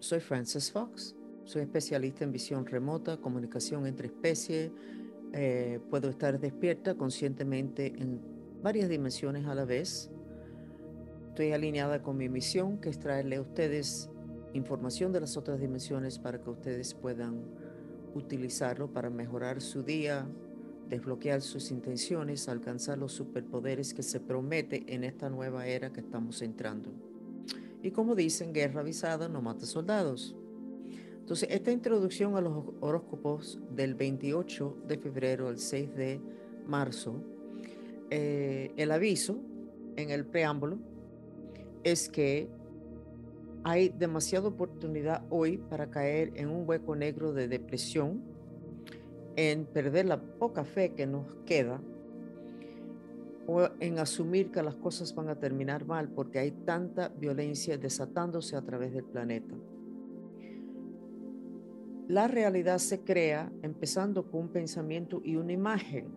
soy Frances Fox, soy especialista en visión remota, comunicación entre especies. Eh, puedo estar despierta conscientemente en varias dimensiones a la vez. Estoy alineada con mi misión, que es traerle a ustedes información de las otras dimensiones para que ustedes puedan utilizarlo para mejorar su día, desbloquear sus intenciones, alcanzar los superpoderes que se promete en esta nueva era que estamos entrando. Y como dicen, guerra avisada no mata soldados. Entonces, esta introducción a los horóscopos del 28 de febrero al 6 de marzo, eh, el aviso en el preámbulo es que hay demasiada oportunidad hoy para caer en un hueco negro de depresión, en perder la poca fe que nos queda o en asumir que las cosas van a terminar mal porque hay tanta violencia desatándose a través del planeta. La realidad se crea empezando con un pensamiento y una imagen.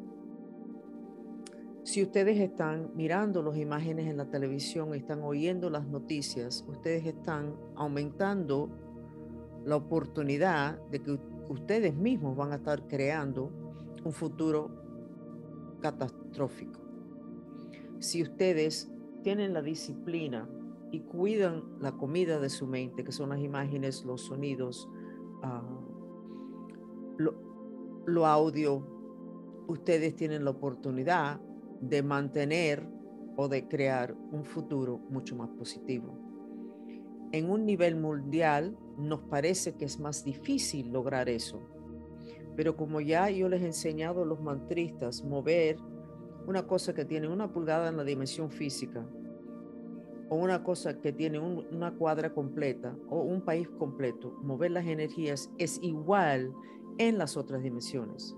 Si ustedes están mirando las imágenes en la televisión, están oyendo las noticias, ustedes están aumentando la oportunidad de que ustedes mismos van a estar creando un futuro catastrófico si ustedes tienen la disciplina y cuidan la comida de su mente, que son las imágenes, los sonidos, ah, lo, audio, ustedes tienen la oportunidad de mantener o de crear un futuro mucho más positivo. En un nivel mundial nos parece que es más difícil lograr eso, pero como ya yo les he enseñado a los mantristas, mover una cosa que tiene una pulgada en la dimensión física o una cosa que tiene una cuadra completa o un país completo, mover las energías es igual en las otras dimensiones.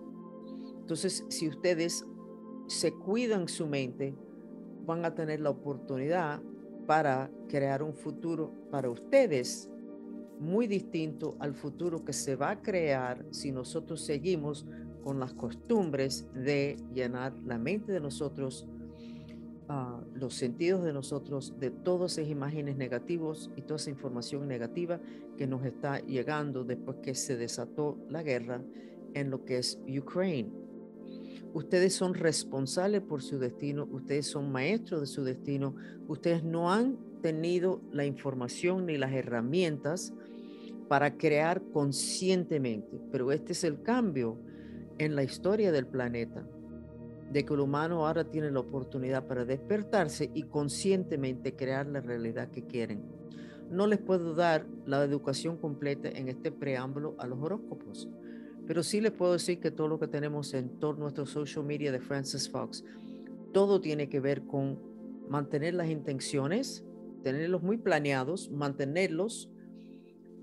Entonces, si ustedes se cuidan su mente, van a tener la oportunidad para crear un futuro para ustedes muy distinto al futuro que se va a crear si nosotros seguimos con las costumbres de llenar la mente de nosotros, ah, los sentidos de nosotros, de todas esas imágenes negativas y toda esa información negativa que nos está llegando después que se desató la guerra en lo que es Ucrania. Ustedes son responsables por su destino, ustedes son maestros de su destino, ustedes no han tenido la información ni las herramientas para crear conscientemente, pero este es el cambio en la historia del planeta, de que el humano ahora tiene la oportunidad para despertarse y conscientemente crear la realidad que quieren. No les puedo dar la educación completa en este preámbulo a los horóscopos, pero sí les puedo decir que todo lo que tenemos en todo nuestro social media de Francis Fox, todo tiene que ver con mantener las intenciones, tenerlos muy planeados, mantenerlos,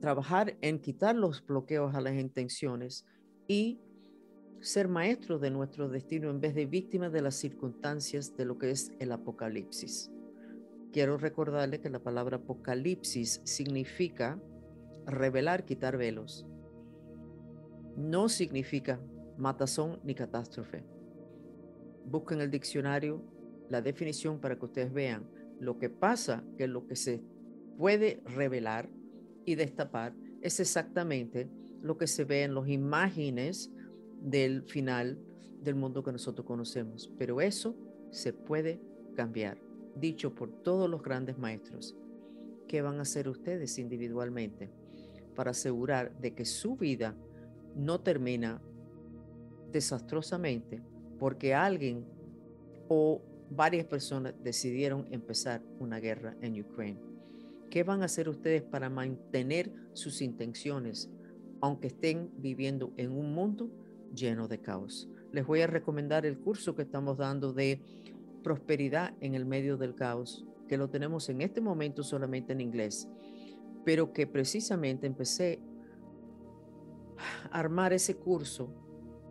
trabajar en quitar los bloqueos a las intenciones y ser maestros de nuestro destino en vez de víctimas de las circunstancias de lo que es el apocalipsis. Quiero recordarle que la palabra apocalipsis significa revelar, quitar velos. No significa matazón ni catástrofe. Busquen el diccionario la definición para que ustedes vean lo que pasa, que lo que se puede revelar y destapar es exactamente lo que se ve en las imágenes del final del mundo que nosotros conocemos. Pero eso se puede cambiar, dicho por todos los grandes maestros. ¿Qué van a hacer ustedes individualmente para asegurar de que su vida no termina desastrosamente porque alguien o varias personas decidieron empezar una guerra en Ucrania? ¿Qué van a hacer ustedes para mantener sus intenciones, aunque estén viviendo en un mundo lleno de caos. Les voy a recomendar el curso que estamos dando de prosperidad en el medio del caos, que lo tenemos en este momento solamente en inglés, pero que precisamente empecé a armar ese curso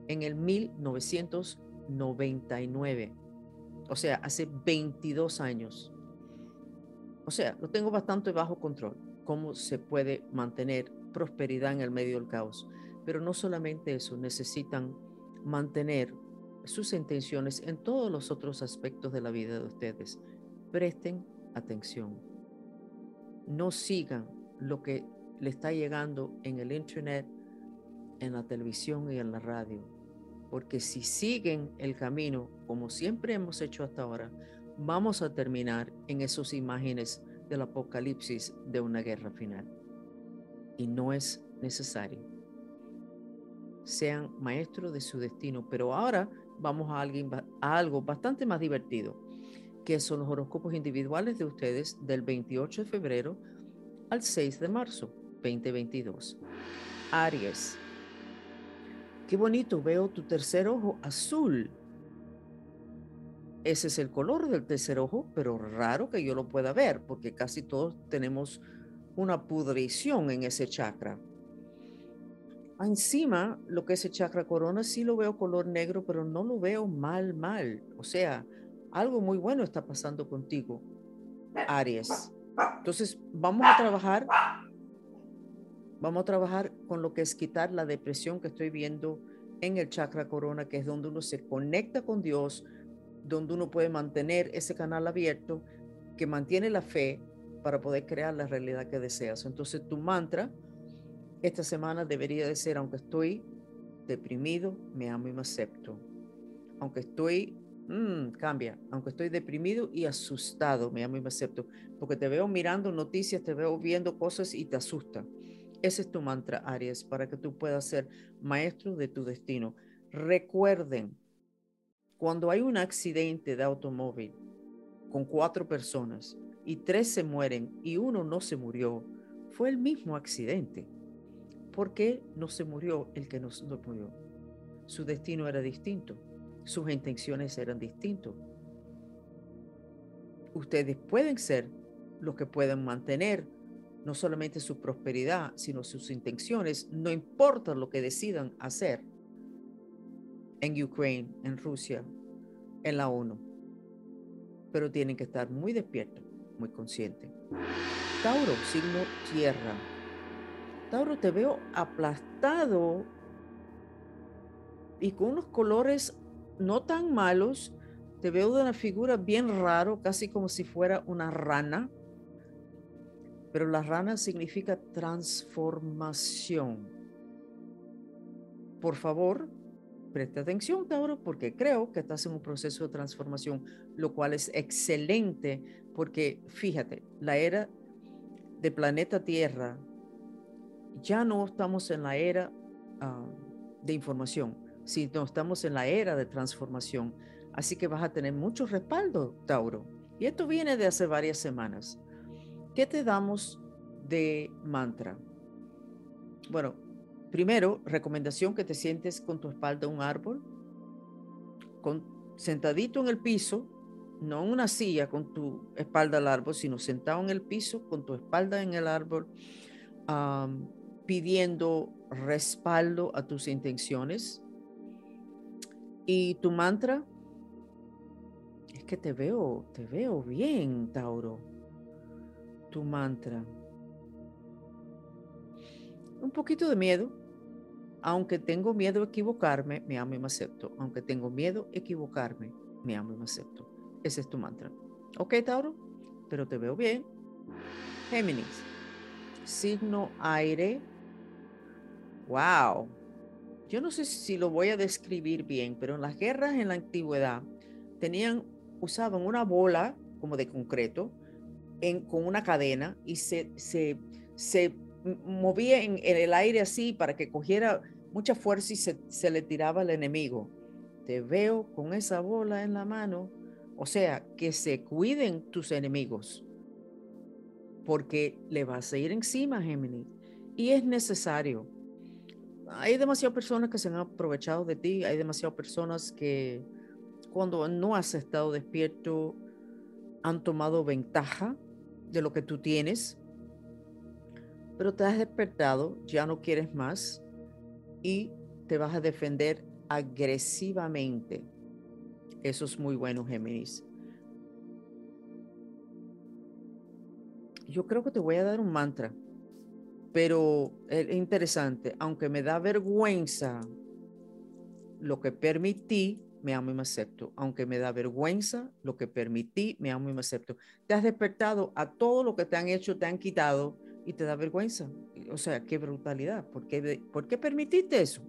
en el 1999, o sea, hace 22 años. O sea, lo tengo bastante bajo control, cómo se puede mantener prosperidad en el medio del caos. Pero no solamente eso, necesitan mantener sus intenciones en todos los otros aspectos de la vida de ustedes. Presten atención. No sigan lo que le está llegando en el internet, en la televisión y en la radio. Porque si siguen el camino como siempre hemos hecho hasta ahora, vamos a terminar en esas imágenes del apocalipsis de una guerra final. Y no es necesario. Sean maestros de su destino. Pero ahora vamos a, alguien, a algo bastante más divertido, que son los horóscopos individuales de ustedes del 28 de febrero al 6 de marzo 2022. Aries. Qué bonito, veo tu tercer ojo azul. Ese es el color del tercer ojo, pero raro que yo lo pueda ver, porque casi todos tenemos una pudrición en ese chakra. Encima, lo que es el chakra corona, sí lo veo color negro, pero no lo veo mal, mal. O sea, algo muy bueno está pasando contigo, Aries. Entonces, vamos a trabajar, vamos a trabajar con lo que es quitar la depresión que estoy viendo en el chakra corona, que es donde uno se conecta con Dios, donde uno puede mantener ese canal abierto, que mantiene la fe para poder crear la realidad que deseas. Entonces, tu mantra esta semana debería de ser, aunque estoy deprimido, me amo y me acepto. Aunque estoy Mm, cambia. Aunque estoy deprimido y asustado, me amo y me acepto. Porque te veo mirando noticias, te veo viendo cosas y te asusta. Ese es tu mantra, Aries, para que tú puedas ser maestro de tu destino. Recuerden, cuando hay un accidente de automóvil con cuatro personas y tres se mueren y uno no se murió, fue el mismo accidente. ¿Por qué no se murió el que no, no murió? Su destino era distinto sus intenciones eran distintas. Ustedes pueden ser los que pueden mantener no solamente su prosperidad, sino sus intenciones, no importa lo que decidan hacer en Ucrania, en Rusia, en la ONU. Pero tienen que estar muy despiertos, muy conscientes. Tauro, signo tierra. Tauro, te veo aplastado y con unos colores no tan malos. Te veo de una figura bien raro, casi como si fuera una rana. Pero la rana significa transformación. Por favor, preste atención, Tauro, porque creo que estás en un proceso de transformación, lo cual es excelente, porque fíjate, la era de planeta Tierra, ya no estamos en la era ah, de información si no estamos en la era de transformación. Así que vas a tener mucho respaldo, Tauro. Y esto viene de hace varias semanas. ¿Qué te damos de mantra? Bueno, primero, recomendación que te sientes con tu espalda un árbol, con, sentadito en el piso, no en una silla con tu espalda al árbol, sino sentado en el piso con tu espalda en el árbol, pidiendo respaldo a tus intenciones, y tu mantra, es que te veo, te veo bien, Tauro. Tu mantra. Un poquito de miedo. Aunque tengo miedo a equivocarme, me amo y me acepto. Aunque tengo miedo a equivocarme, me amo y me acepto. Ese es tu mantra. Ok, Tauro, pero te veo bien. Géminis. Signo aire. Wow yo no sé si lo voy a describir bien, pero en las guerras en la antigüedad tenían, usaban una bola como de concreto en, con una cadena y se, se, se movía en, el aire así para que cogiera mucha fuerza y se, se le tiraba al enemigo. Te veo con esa bola en la mano. O sea, que se cuiden tus enemigos, porque le vas a ir encima, Géminis. Y es necesario hay demasiadas personas que se han aprovechado de ti, hay demasiadas personas que cuando no has estado despierto han tomado ventaja de lo que tú tienes, pero te has despertado, ya no quieres más y te vas a defender agresivamente. Eso es muy bueno, Géminis. Yo creo que te voy a dar un mantra pero es interesante, aunque me da vergüenza lo que permití, me amo y me acepto. Aunque me da vergüenza lo que permití, me amo y me acepto. Te has despertado a todo lo que te han hecho, te han quitado, y te da vergüenza. O sea, qué brutalidad. ¿Por qué, ¿Por qué permitiste eso?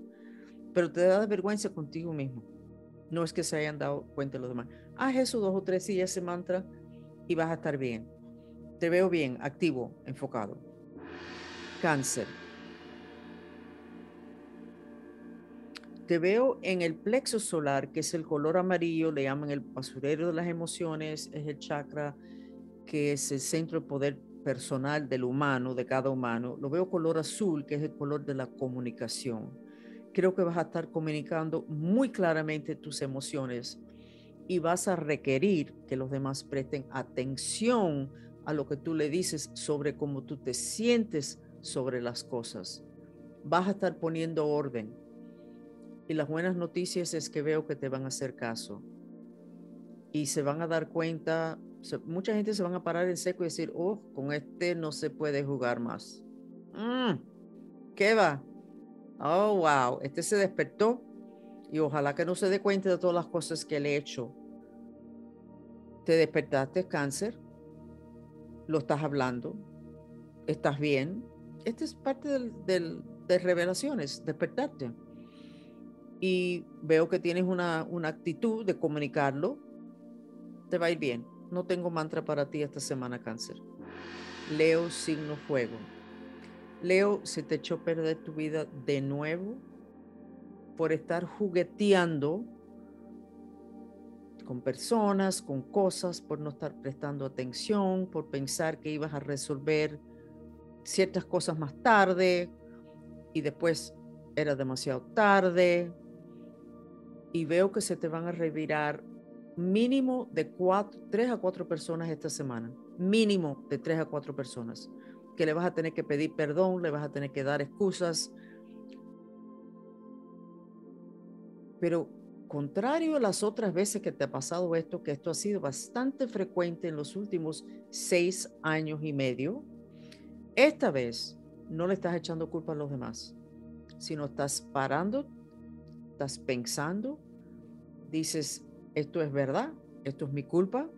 Pero te da vergüenza contigo mismo. No es que se hayan dado cuenta los demás. Haz eso dos o tres días, ese mantra, y vas a estar bien. Te veo bien, activo, enfocado. Cáncer. Te veo en el plexo solar, que es el color amarillo, le llaman el basurero de las emociones, es el chakra que es el centro de poder personal del humano, de cada humano. Lo veo color azul, que es el color de la comunicación. Creo que vas a estar comunicando muy claramente tus emociones y vas a requerir que los demás presten atención a lo que tú le dices sobre cómo tú te sientes sobre las cosas. Vas a estar poniendo orden. Y las buenas noticias es que veo que te van a hacer caso. Y se van a dar cuenta mucha gente se van a parar en seco y decir, oh, con este no se puede jugar más. Mm, ¿Qué va? Oh, wow, este se despertó y ojalá que no se dé cuenta de todas las cosas que le he hecho. Te despertaste cáncer, lo estás hablando, estás bien. Esta es parte del, de revelaciones, despertarte. Y veo que tienes una, una actitud de comunicarlo, te va a ir bien no tengo mantra para ti esta semana, cáncer. Leo, signo fuego. Leo, se te echó perder tu vida de nuevo por estar jugueteando con personas, con cosas, por no estar prestando atención, por pensar que ibas a resolver ciertas cosas más tarde y después era demasiado tarde. Y veo que se te van a revirar mínimo de cuatro, tres a cuatro personas esta semana, mínimo de tres a cuatro personas, que le vas a tener que pedir perdón, le vas a tener que dar excusas. Pero contrario a las otras veces que te ha pasado esto, que esto ha sido bastante frecuente en los últimos seis años y medio, esta vez no le estás echando culpa a los demás, sino estás parando, estás pensando, dices, esto es verdad, esto es mi culpa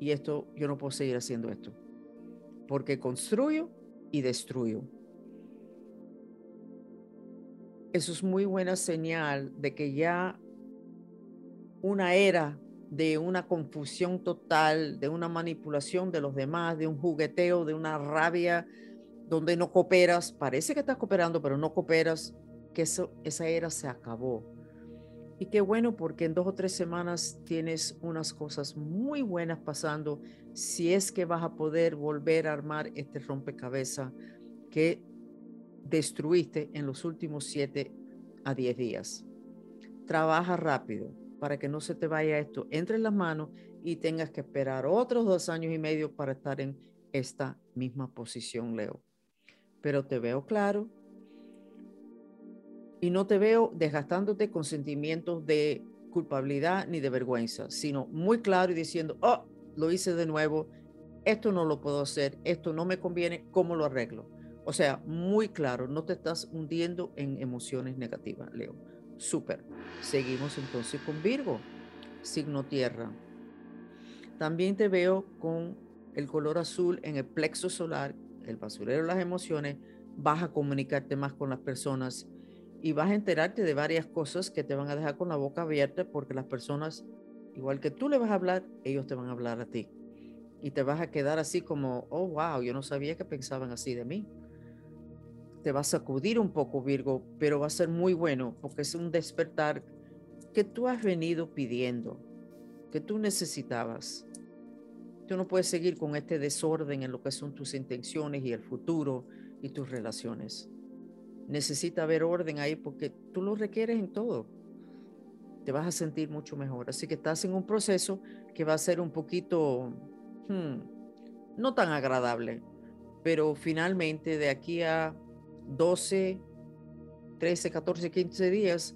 y esto yo no puedo seguir haciendo esto. Porque construyo y destruyo. Eso es muy buena señal de que ya una era de una confusión total, de una manipulación de los demás, de un jugueteo, de una rabia donde no cooperas, parece que estás cooperando, pero no cooperas, que eso, esa era se acabó y qué bueno porque en dos o tres semanas tienes unas cosas muy buenas pasando si es que vas a poder volver a armar este rompecabezas que destruiste en los últimos siete a diez días. Trabaja rápido para que no se te vaya esto entre las manos y tengas que esperar otros dos años y medio para estar en esta misma posición, Leo. Pero te veo claro, y no te veo desgastándote con sentimientos de culpabilidad ni de vergüenza, sino muy claro y diciendo, oh, lo hice de nuevo, esto no lo puedo hacer, esto no me conviene, ¿cómo lo arreglo? O sea, muy claro, no te estás hundiendo en emociones negativas, Leo. Súper. Seguimos entonces con Virgo, signo tierra. También te veo con el color azul en el plexo solar, el basurero de las emociones. Vas a comunicarte más con las personas y vas a enterarte de varias cosas que te van a dejar con la boca abierta porque las personas, igual que tú le vas a hablar, ellos te van a hablar a ti. Y te vas a quedar así como, oh, wow, yo no sabía que pensaban así de mí. Te vas a sacudir un poco, Virgo, pero va a ser muy bueno porque es un despertar que tú has venido pidiendo, que tú necesitabas. Tú no puedes seguir con este desorden en lo que son tus intenciones y el futuro y tus relaciones necesita haber orden ahí porque tú lo requieres en todo. Te vas a sentir mucho mejor. Así que estás en un proceso que va a ser un poquito, hmm, no tan agradable, pero finalmente de aquí a 12, 13, 14, 15 días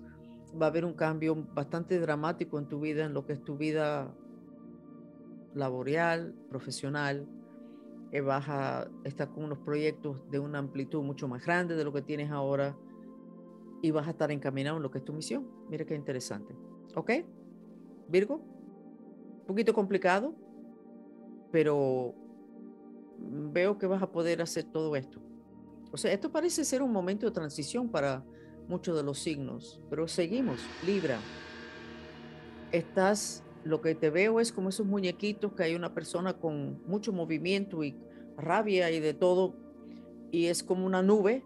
va a haber un cambio bastante dramático en tu vida, en lo que es tu vida laboral, profesional, eh, vas a estar con unos proyectos de una amplitud mucho más grande de lo que tienes ahora y vas a estar encaminado en lo que es tu misión. Mira qué interesante. ¿Ok? Virgo, un poquito complicado, pero veo que vas a poder hacer todo esto. O sea, esto parece ser un momento de transición para muchos de los signos, pero seguimos, Libra. Estás, lo que te veo es como esos muñequitos que hay una persona con mucho movimiento y rabia y de todo, y es como una nube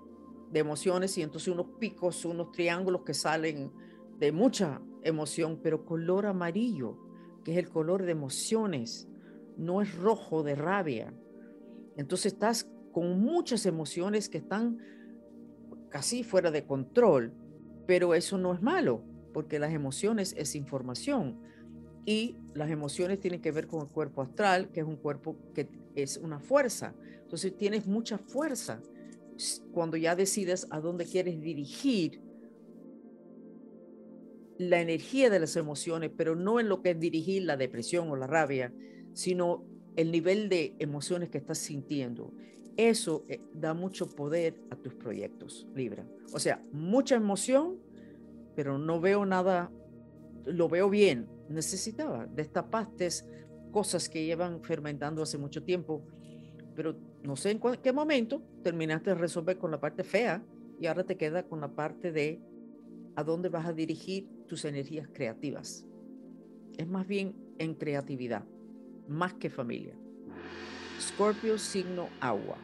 de emociones y entonces unos picos, unos triángulos que salen de mucha emoción, pero color amarillo, que es el color de emociones, no es rojo de rabia. Entonces estás con muchas emociones que están casi fuera de control, pero eso no es malo, porque las emociones es información y las emociones tienen que ver con el cuerpo astral, que es un cuerpo que es una fuerza. Entonces tienes mucha fuerza cuando ya decides a dónde quieres dirigir la energía de las emociones, pero no en lo que es dirigir la depresión o la rabia, sino el nivel de emociones que estás sintiendo. Eso eh, da mucho poder a tus proyectos, Libra. O sea, mucha emoción, pero no veo nada, lo veo bien. Necesitaba, destapaste cosas que llevan fermentando hace mucho tiempo, pero no sé en qué momento terminaste de resolver con la parte fea y ahora te queda con la parte de a dónde vas a dirigir tus energías creativas. Es más bien en creatividad, más que familia. Scorpio, signo agua.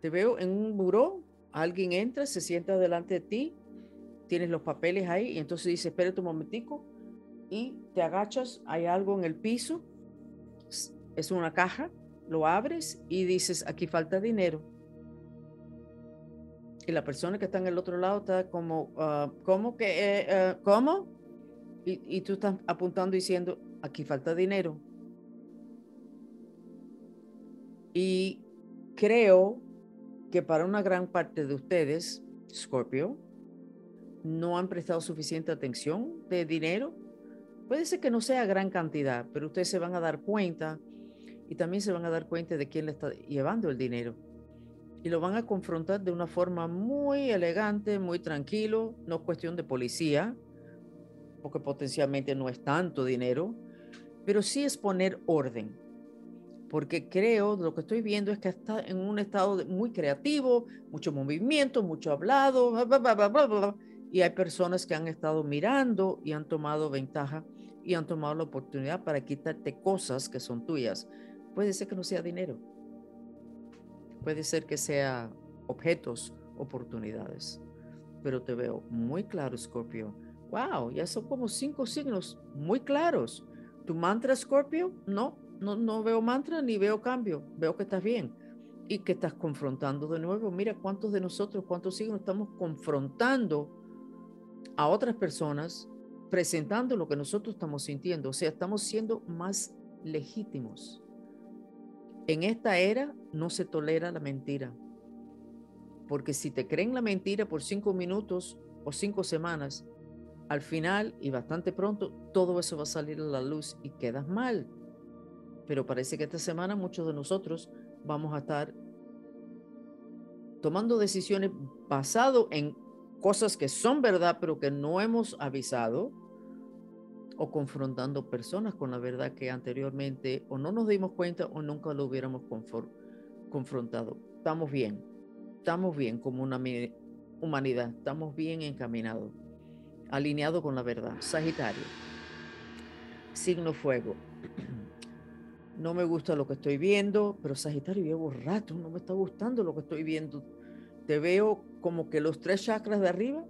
Te veo en un buró, alguien entra, se sienta delante de ti, tienes los papeles ahí y entonces dice, espérate un momentico y te agachas, hay algo en el piso, es una caja, lo abres y dices, aquí falta dinero. Y la persona que está en el otro lado está como, ah, ¿cómo que, eh, cómo? Y, y tú estás apuntando diciendo, aquí falta dinero. Y creo que para una gran parte de ustedes, Scorpio, no han prestado suficiente atención de dinero. Puede ser que no sea gran cantidad, pero ustedes se van a dar cuenta y también se van a dar cuenta de quién le está llevando el dinero. Y lo van a confrontar de una forma muy elegante, muy tranquilo, no es cuestión de policía, porque potencialmente no es tanto dinero, pero sí es poner orden. Porque creo, lo que estoy viendo es que está en un estado muy creativo, mucho movimiento, mucho hablado, y hay personas que han estado mirando y han tomado ventaja y han tomado la oportunidad para quitarte cosas que son tuyas. Puede ser que no sea dinero, puede ser que sea objetos, oportunidades, pero te veo muy claro, Scorpio. Wow, ya son como cinco signos muy claros ¿Tu mantra, Scorpio? No, no, no veo mantra ni veo cambio. Veo que estás bien y que estás confrontando de nuevo. Mira cuántos de nosotros, cuántos signos estamos confrontando a otras personas, presentando lo que nosotros estamos sintiendo. O sea, estamos siendo más legítimos. En esta era no se tolera la mentira. Porque si te creen la mentira por cinco minutos o cinco semanas, al final y bastante pronto todo eso va a salir a la luz y quedas mal. Pero parece que esta semana muchos de nosotros vamos a estar tomando decisiones basado en cosas que son verdad pero que no hemos avisado o confrontando personas con la verdad que anteriormente o no nos dimos cuenta o nunca lo hubiéramos confrontado. Estamos bien, estamos bien como una humanidad, estamos bien encaminados alineado con la verdad. Sagitario, signo fuego. No me gusta lo que estoy viendo, pero Sagitario llevo rato, no me está gustando lo que estoy viendo. Te veo como que los tres chakras de arriba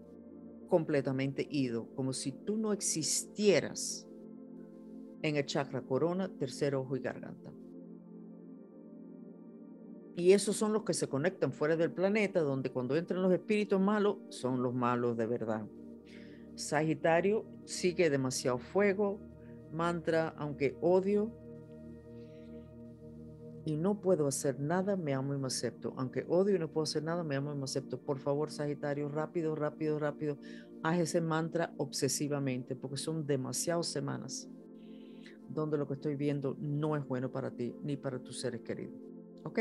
completamente ido, como si tú no existieras en el chakra corona, tercer ojo y garganta. Y esos son los que se conectan fuera del planeta, donde cuando entran los espíritus malos, son los malos de verdad. Sagitario sigue demasiado fuego, mantra, aunque odio y no puedo hacer nada, me amo y me acepto. Aunque odio y no puedo hacer nada, me amo y me acepto. Por favor, Sagitario, rápido, rápido, rápido, haz ese mantra obsesivamente, porque son demasiadas semanas donde lo que estoy viendo no es bueno para ti ni para tus seres queridos. ¿Ok?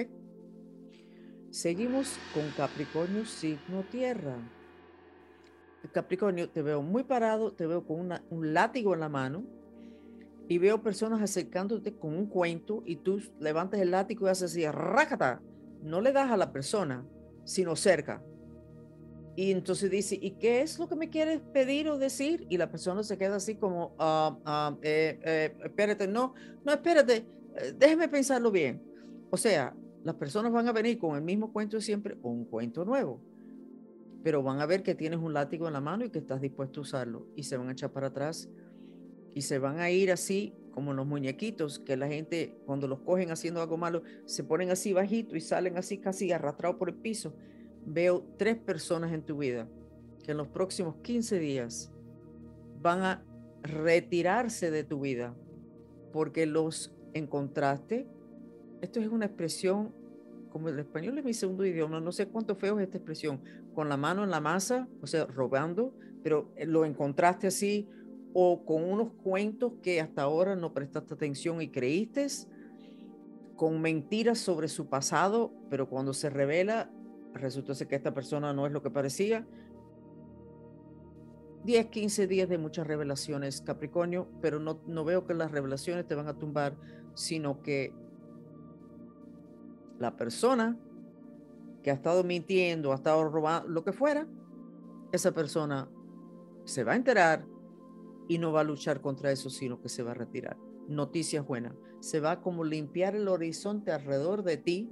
Seguimos con Capricornio, signo tierra. Capricornio, te veo muy parado, te veo con un látigo en la mano y veo personas acercándote con un cuento y tú levantas el látigo y haces así, rácata. No le das a la persona, sino cerca. Y entonces dice, ¿y qué es lo que me quieres pedir o decir? Y la persona se queda así como, ah, ah, eh, eh, espérate, no, no, espérate, eh, déjeme pensarlo bien. O sea, las personas van a venir con el mismo cuento siempre o un cuento nuevo, pero van a ver que tienes un látigo en la mano y que estás dispuesto a usarlo y se van a echar para atrás y se van a ir así como los muñequitos que la gente cuando los cogen haciendo algo malo se ponen así bajito y salen así casi arrastrados por el piso veo tres personas en tu vida que en los próximos 15 días van a retirarse de tu vida porque los encontraste. Esto es una expresión, como el español es mi segundo idioma, no sé cuánto feo es esta expresión, con la mano en la masa, o sea, robando, pero eh, lo encontraste así o con unos cuentos que hasta ahora no prestaste atención y creíste, con mentiras sobre su pasado, pero cuando se revela resultó ser que esta persona no es lo que parecía. 10, 15 días de muchas revelaciones, Capricornio, pero no, no veo que las revelaciones te van a tumbar, sino que la persona que ha estado mintiendo, ha estado robando, lo que fuera, esa persona se va a enterar y no va a luchar contra eso, sino que se va a retirar. Noticias buenas. Se va a como limpiar el horizonte alrededor de ti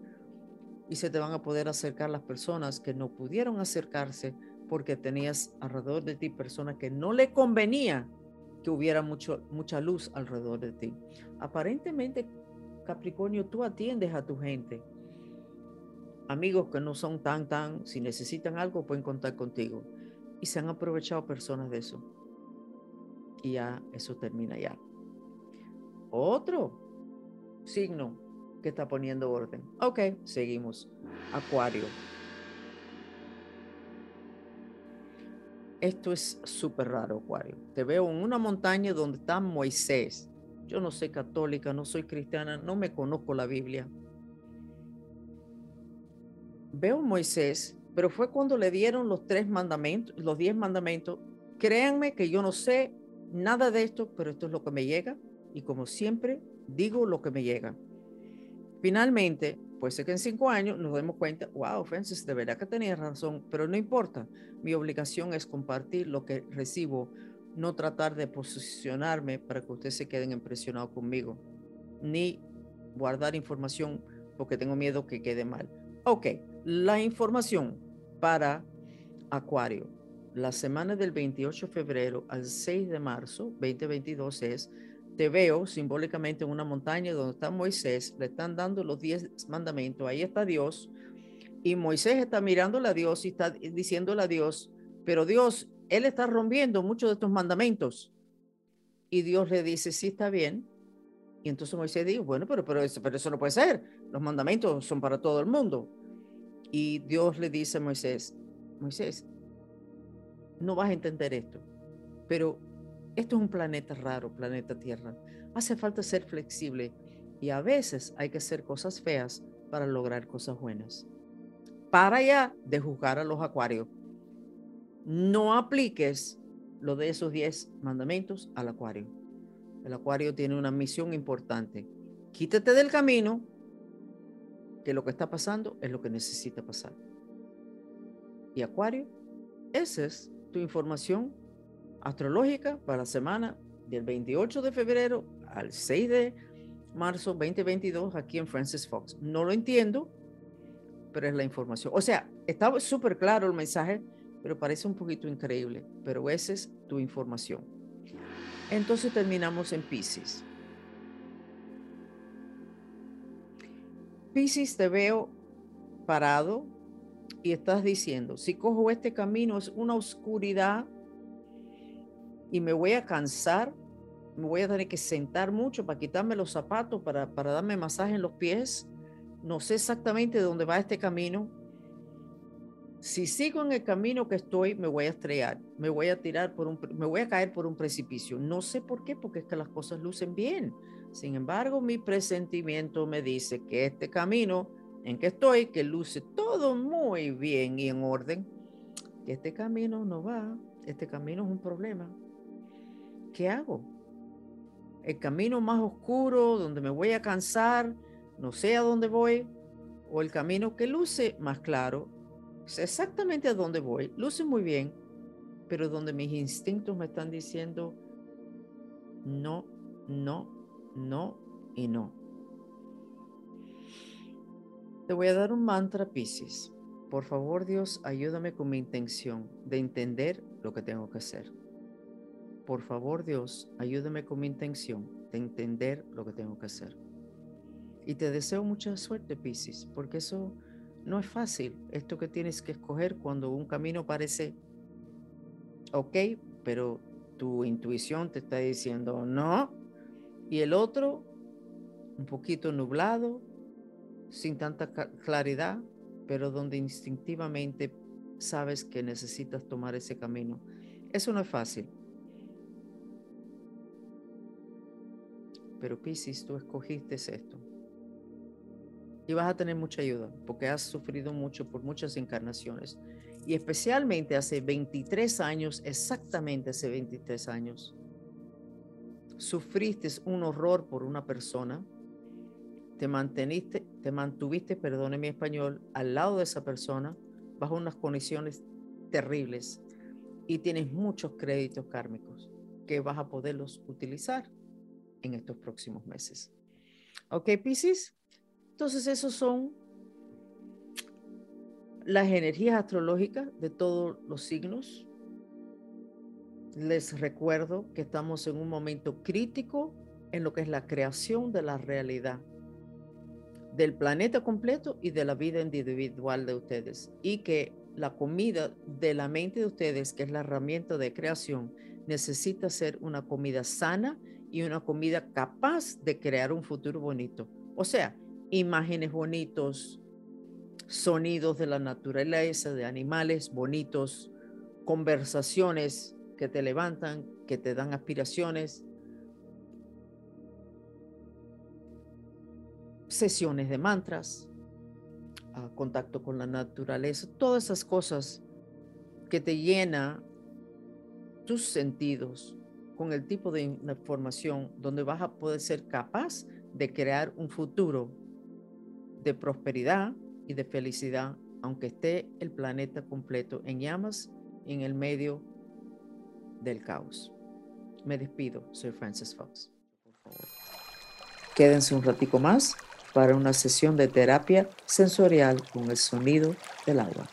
y se te van a poder acercar las personas que no pudieron acercarse porque tenías alrededor de ti personas que no le convenía que hubiera mucho, mucha luz alrededor de ti. Aparentemente, Capricornio, tú atiendes a tu gente. Amigos que no son tan, tan, si necesitan algo, pueden contar contigo. Y se han aprovechado personas de eso. Y ya, eso termina ya. Otro signo que está poniendo orden. Ok, seguimos. Acuario. Esto es súper raro, Acuario. Te veo en una montaña donde está Moisés. Yo no soy católica, no soy cristiana, no me conozco la Biblia. Veo Moisés, pero fue cuando le dieron los tres mandamientos, los diez mandamientos. Créanme que yo no sé nada de esto, pero esto es lo que me llega y como siempre digo lo que me llega. Finalmente, puede ser que en cinco años nos demos cuenta, wow, Francis, de verdad que tenía razón, pero no importa. Mi obligación es compartir lo que recibo, no tratar de posicionarme para que ustedes se queden impresionados conmigo, ni guardar información porque tengo miedo que quede mal. Ok, la información para Acuario. La semana del 28 de febrero al 6 de marzo 2022 es te veo simbólicamente en una montaña donde está Moisés, le están dando los diez mandamientos, ahí está Dios, y Moisés está mirándole a Dios y está diciéndole a Dios, pero Dios, Él está rompiendo muchos de estos mandamientos. Y Dios le dice, sí, está bien. Y entonces Moisés dijo, bueno, pero, pero, eso, pero eso no puede ser, los mandamientos son para todo el mundo. Y Dios le dice a Moisés, Moisés, no vas a entender esto, pero esto es un planeta raro, planeta Tierra. Hace falta ser flexible y a veces hay que hacer cosas feas para lograr cosas buenas. Para ya de juzgar a los acuarios. No apliques lo de esos 10 mandamientos al acuario. El acuario tiene una misión importante. Quítate del camino, que lo que está pasando es lo que necesita pasar. Y acuario, esa es tu información astrológica para la semana del 28 de febrero al 6 de marzo 2022 aquí en Francis Fox. No lo entiendo, pero es la información. O sea, estaba súper claro el mensaje, pero parece un poquito increíble, pero esa es tu información. Entonces terminamos en Pisces. Pisces te veo parado y estás diciendo, si cojo este camino es una oscuridad y me voy a cansar, me voy a tener que sentar mucho para quitarme los zapatos, para, para darme masaje en los pies. No sé exactamente dónde va este camino. Si sigo en el camino que estoy, me voy a estrellar, me voy a tirar por un, me voy a caer por un precipicio. No sé por qué, porque es que las cosas lucen bien. Sin embargo, mi presentimiento me dice que este camino en que estoy, que luce todo muy bien y en orden, que este camino no va, este camino es un problema. ¿qué hago? el camino más oscuro, donde me voy a cansar, no sé a dónde voy, o el camino que luce más claro, sé exactamente a dónde voy, luce muy bien, pero donde mis instintos me están diciendo no, no, no y no. Te voy a dar un mantra, Pisces. Por favor, Dios, ayúdame con mi intención de entender lo que tengo que hacer. Por favor, Dios, ayúdame con mi intención de entender lo que tengo que hacer. Y te deseo mucha suerte, Pisces, porque eso no es fácil. Esto que tienes que escoger cuando un camino parece ok, pero tu intuición te está diciendo no. Y el otro, un poquito nublado, sin tanta claridad, pero donde instintivamente sabes que necesitas tomar ese camino. Eso no es fácil. Pero Piscis, tú escogiste esto. Y vas a tener mucha ayuda porque has sufrido mucho por muchas encarnaciones. Y especialmente hace 23 años, exactamente hace 23 años, sufriste un horror por una persona, te manteniste, te mantuviste, perdone mi español, al lado de esa persona bajo unas condiciones terribles y tienes muchos créditos kármicos que vas a poderlos utilizar en estos próximos meses. ¿Ok, Pisces? Entonces, esos son las energías astrológicas de todos los signos. Les recuerdo que estamos en un momento crítico en lo que es la creación de la realidad del planeta completo y de la vida individual de ustedes. Y que la comida de la mente de ustedes, que es la herramienta de creación, necesita ser una comida sana y una comida capaz de crear un futuro bonito. O sea, imágenes bonitos, sonidos de la naturaleza, de animales bonitos, conversaciones que te levantan, que te dan aspiraciones, sesiones de mantras, contacto con la naturaleza, todas esas cosas que te llena tus sentidos con el tipo de información donde vas a poder ser capaz de crear un futuro de prosperidad, y de felicidad, aunque esté el planeta completo en llamas en el medio del caos. Me despido, soy Francis Fox. Quédense un ratico más para una sesión de terapia sensorial con el sonido del agua.